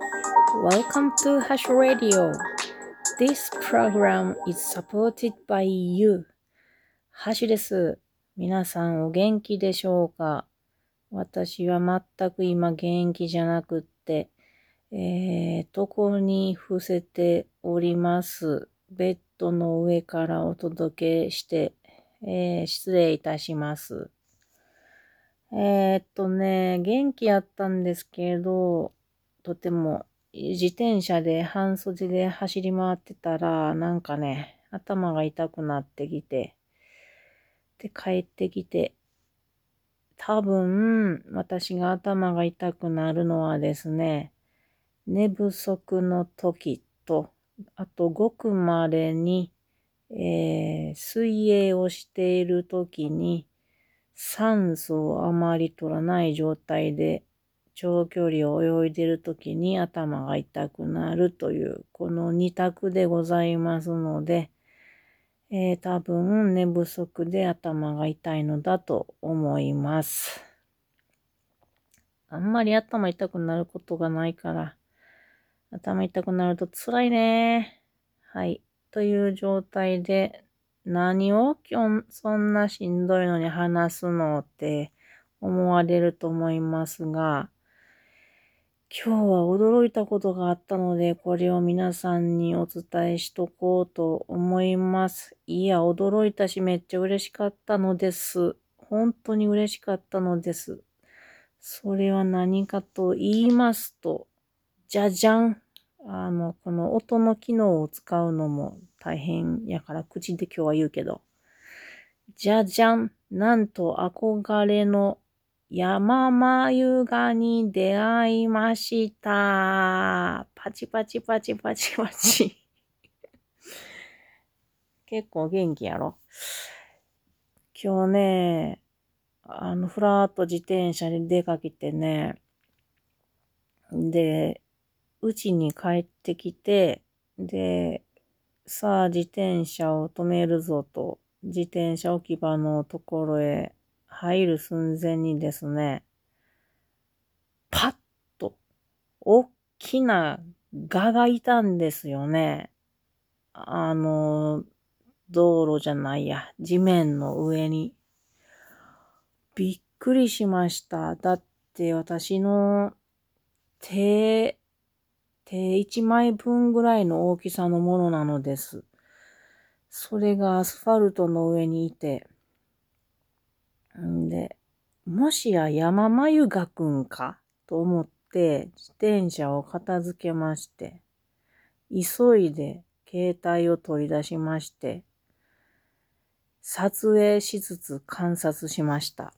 Welcome to Hash Radio. This program is supported by you. ハシです。皆さんお元気でしょうか？私は全く今元気じゃなくって、えー、床に伏せております。ベッドの上からお届けして、えー、失礼いたします。えー、っとね、元気やったんですけど、とても自転車で半袖で走り回ってたら、なんかね、頭が痛くなってきて、で、帰ってきて、多分、私が頭が痛くなるのはですね、寝不足の時と、あとごく稀に、えー、水泳をしている時に、酸素をあまり取らない状態で長距離を泳いでる時に頭が痛くなるという、この二択でございますので、えー、多分寝不足で頭が痛いのだと思います。あんまり頭痛くなることがないから、頭痛くなると辛いね。はい。という状態で、何を今日そんなしんどいのに話すのって思われると思いますが、今日は驚いたことがあったので、これを皆さんにお伝えしとこうと思います。いや、驚いたしめっちゃ嬉しかったのです。本当に嬉しかったのです。それは何かと言いますと、じゃじゃん。あの、この音の機能を使うのも大変やから口で今日は言うけど。じゃじゃん。なんと憧れの山眉がに出会いました。パチパチパチパチパチ。結構元気やろ？今日ね、あの、ふらーっと自転車で出かけてね、で、うちに帰ってきて、で、さあ自転車を止めるぞと、自転車置き場のところへ入る寸前にですね、パッと、大きな蛾がいたんですよね。あの、道路じゃないや、地面の上に。びっくりしました。だって私の手、手一枚分ぐらいの大きさのものなのです。それがアスファルトの上にいて、んで、もしや山眉がくんか？と思って自転車を片付けまして、急いで携帯を取り出しまして、撮影しつつ観察しました。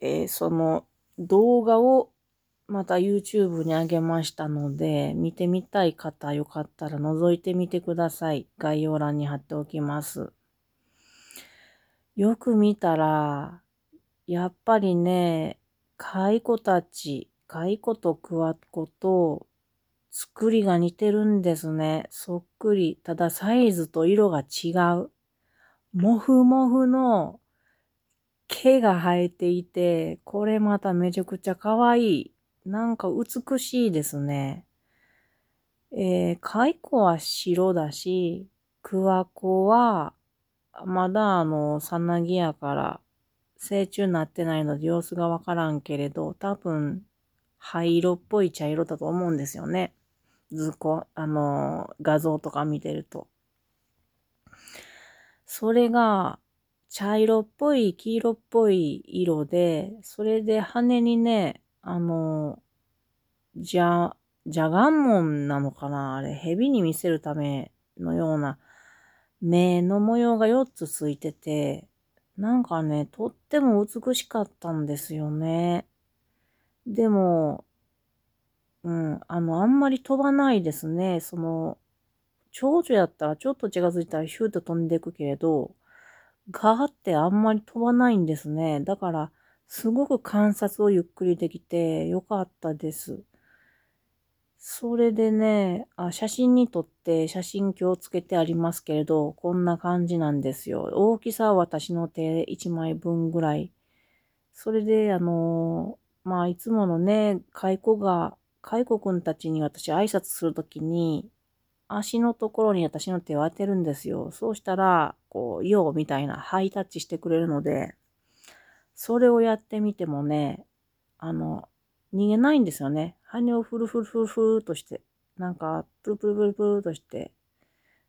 えー、その動画をまた YouTube に上げましたので、見てみたい方よかったら覗いてみてください。概要欄に貼っておきます。よく見たら、やっぱりね、蚕たち、蚕とクワコと作りが似てるんですね。そっくり。ただサイズと色が違う。もふもふの毛が生えていて、これまためちゃくちゃ可愛い。なんか美しいですね。えー、蚕は白だし、クワコは、まだあの、さなぎやから、成虫になってないので様子がわからんけれど、多分、灰色っぽい茶色だと思うんですよね。図工、あの、画像とか見てると。それが、茶色っぽい、黄色っぽい色で、それで羽にね、あの、じゃ、じゃがんもんなのかなあれ、蛇に見せるためのような目の模様が4つついてて、なんかね、とっても美しかったんですよね。でも、うん、あの、あんまり飛ばないですね。その、蝶々やったらちょっと近づいたらヒューと飛んでいくけれど、ガーってあんまり飛ばないんですね。だから、すごく観察をゆっくりできてよかったです。それでね、あ、写真に撮って写真今日つけてありますけれど、こんな感じなんですよ。大きさは私の手1枚分ぐらい。それで、あの、まあ、いつものね、蚕がカイコくんたちに私挨拶するときに、足のところに私の手を当てるんですよ。そうしたら、こう、ようみたいなハイタッチしてくれるので、それをやってみてもね、あの、逃げないんですよね。羽をフルフルフルフルとして、なんか、プルプルプルプルとして、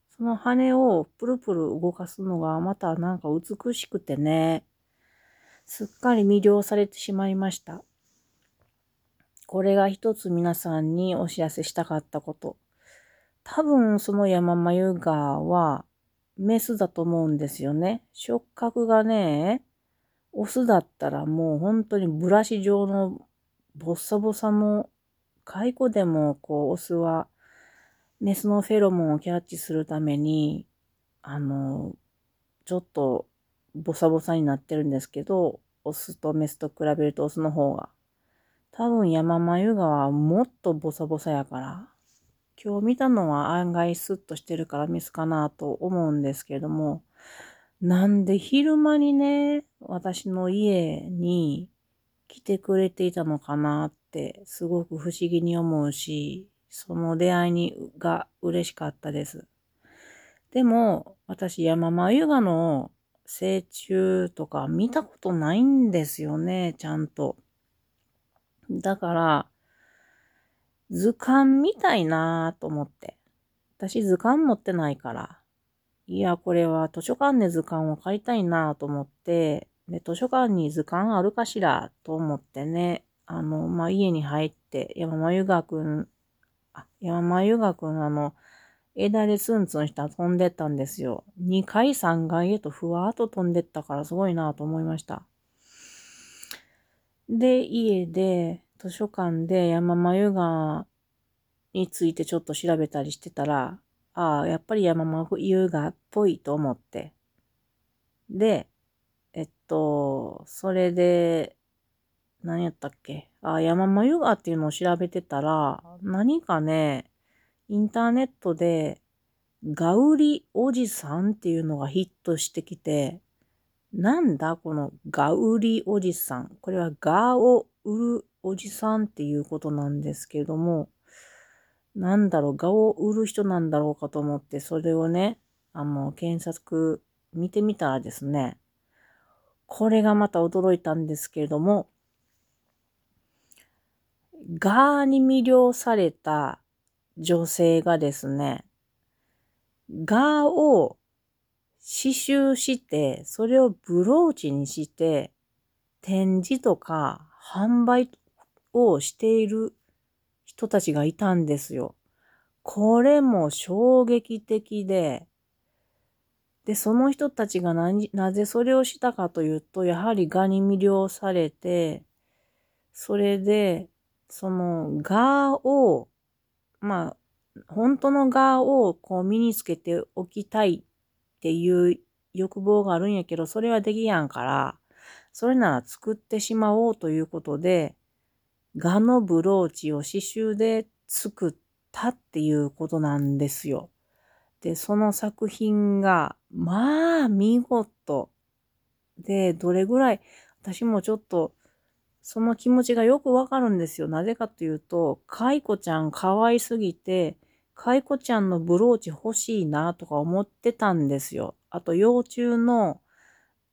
その羽をプルプル動かすのがまたなんか美しくてね、すっかり魅了されてしまいました。これが一つ皆さんにお知らせしたかったこと。多分その山眉ガはメスだと思うんですよね。触覚がね、オスだったらもう本当にブラシ状のボッサボサの蚕でもこうオスはメスのフェロモンをキャッチするために、あの、ちょっとボサボサになってるんですけど、オスとメスと比べるとオスの方が多分山眉川はもっとボサボサやから、今日見たのは案外スッとしてるからミスかなと思うんですけれども、なんで昼間にね、私の家に来てくれていたのかなってすごく不思議に思うし、その出会いにが嬉しかったです。でも、私山眉がの成虫とか見たことないんですよね、ちゃんと。だから、図鑑みたいなと思って。私図鑑持ってないから。いや、これは図書館で図鑑を買いたいなと思って、で、図書館に図鑑あるかしらと思ってね、あの、まあ、家に入って、山間由くん、あ、山間由学くんあの、枝でツンツンした飛んでったんですよ。2階3階へとふわーっと飛んでったからすごいなと思いました。で、家で、図書館で山眉川についてちょっと調べたりしてたら、ああ、やっぱり山眉川っぽいと思って。で、えっと、それで、何やったっけ？ああ、山眉川っていうのを調べてたら、何かね、インターネットで、ガウリおじさんっていうのがヒットしてきて、なんだこのガウリおじさん？これはガを売るおじさんっていうことなんですけども、なんだろう、ガを売る人なんだろうかと思って、それをね、あの、検索見てみたらですね、これがまた驚いたんですけれども、ガーに魅了された女性がですね、ガーを刺繍して、それをブローチにして、展示とか販売をしている人たちがいたんですよ。これも衝撃的で、で、その人たちが何なぜそれをしたかというと、やはり蛾に魅了されて、それで、その蛾を、まあ、本当の蛾をこう身につけておきたいっていう欲望があるんやけど、それはできやんから、それなら作ってしまおうということで、ガのブローチを刺繍で作ったっていうことなんですよ。で、その作品が、まあ、見事。で、どれぐらい、私もちょっと、その気持ちがよくわかるんですよ。なぜかというと、カイコちゃん可愛すぎて、カイコちゃんのブローチ欲しいなとか思ってたんですよ。あと幼虫の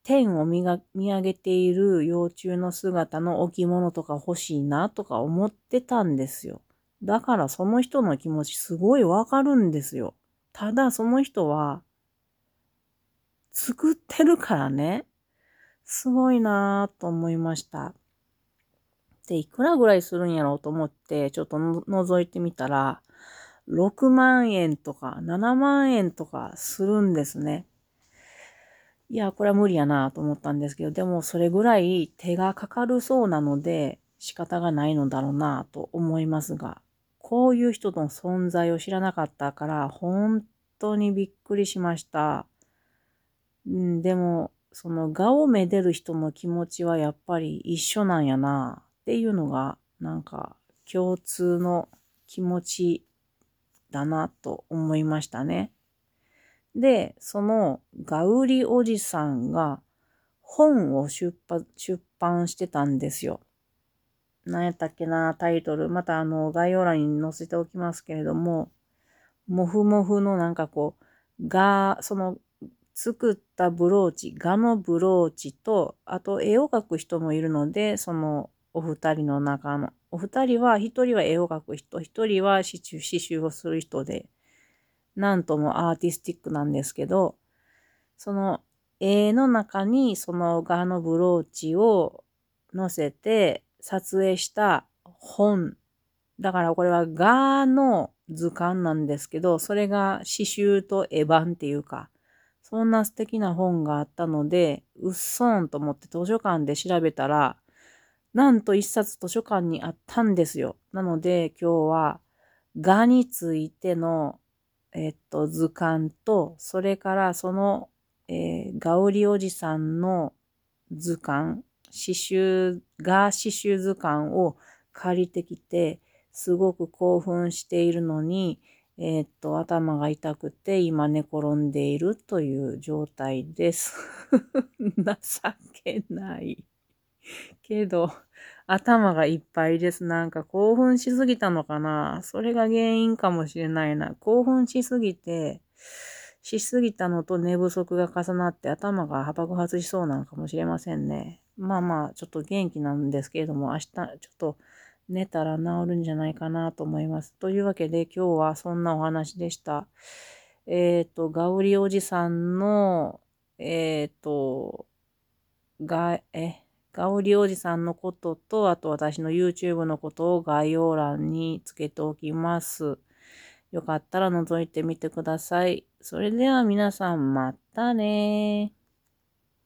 天を見が見上げている幼虫の姿の置物とか欲しいなとか思ってたんですよ。だからその人の気持ちすごいわかるんですよ。ただその人は作ってるからね。すごいなぁと思いました。で、いくらぐらいするんやろうと思って、ちょっと覗いてみたら、6万円とか7万円とかするんですね。いや、これは無理やなと思ったんですけど、でもそれぐらい手がかかるそうなので仕方がないのだろうなと思いますが、こういう人の存在を知らなかったから本当にびっくりしました。うん、でも、その画をめでる人の気持ちはやっぱり一緒なんやなっていうのがなんか共通の気持ちだなと思いましたね。で、そのガウリおじさんが本を出版出版してたんですよ。何やったっけな、タイトル。またあの、概要欄に載せておきますけれども、もふもふのなんかこう、が、その、作ったブローチ、ガのブローチと、あと絵を描く人もいるので、そのお二人の中の、お二人は、一人は絵を描く人、一人は刺繍、刺繍をする人で、なんともアーティスティックなんですけど、その絵の中にそのガのブローチを載せて撮影した本。だからこれはガの図鑑なんですけど、それが刺繍と絵版っていうか、そんな素敵な本があったので、うっそーんと思って図書館で調べたら、なんと一冊図書館にあったんですよ。なので今日は、ガについての、えっと、図鑑と、それからその、えー、ガウリおじさんの図鑑、刺繍、ガ刺繍図鑑を借りてきて、すごく興奮しているのに、えー、っと、頭が痛くて今寝転んでいるという状態です。情けない。けど、頭がいっぱいです。なんか興奮しすぎたのかなそれが原因かもしれないな。興奮しすぎて、しすぎたのと寝不足が重なって頭が爆発しそうなのかもしれませんね。まあまあ、ちょっと元気なんですけれども、明日ちょっと寝たら治るんじゃないかなと思います。というわけで今日はそんなお話でした。えっ、ー、と、ガウリおじさんの、えっ、ー、と、が、え、ガウリおじさんのことと、あと私の YouTube のことを概要欄につけておきます。よかったら覗いてみてください。それでは皆さんまたね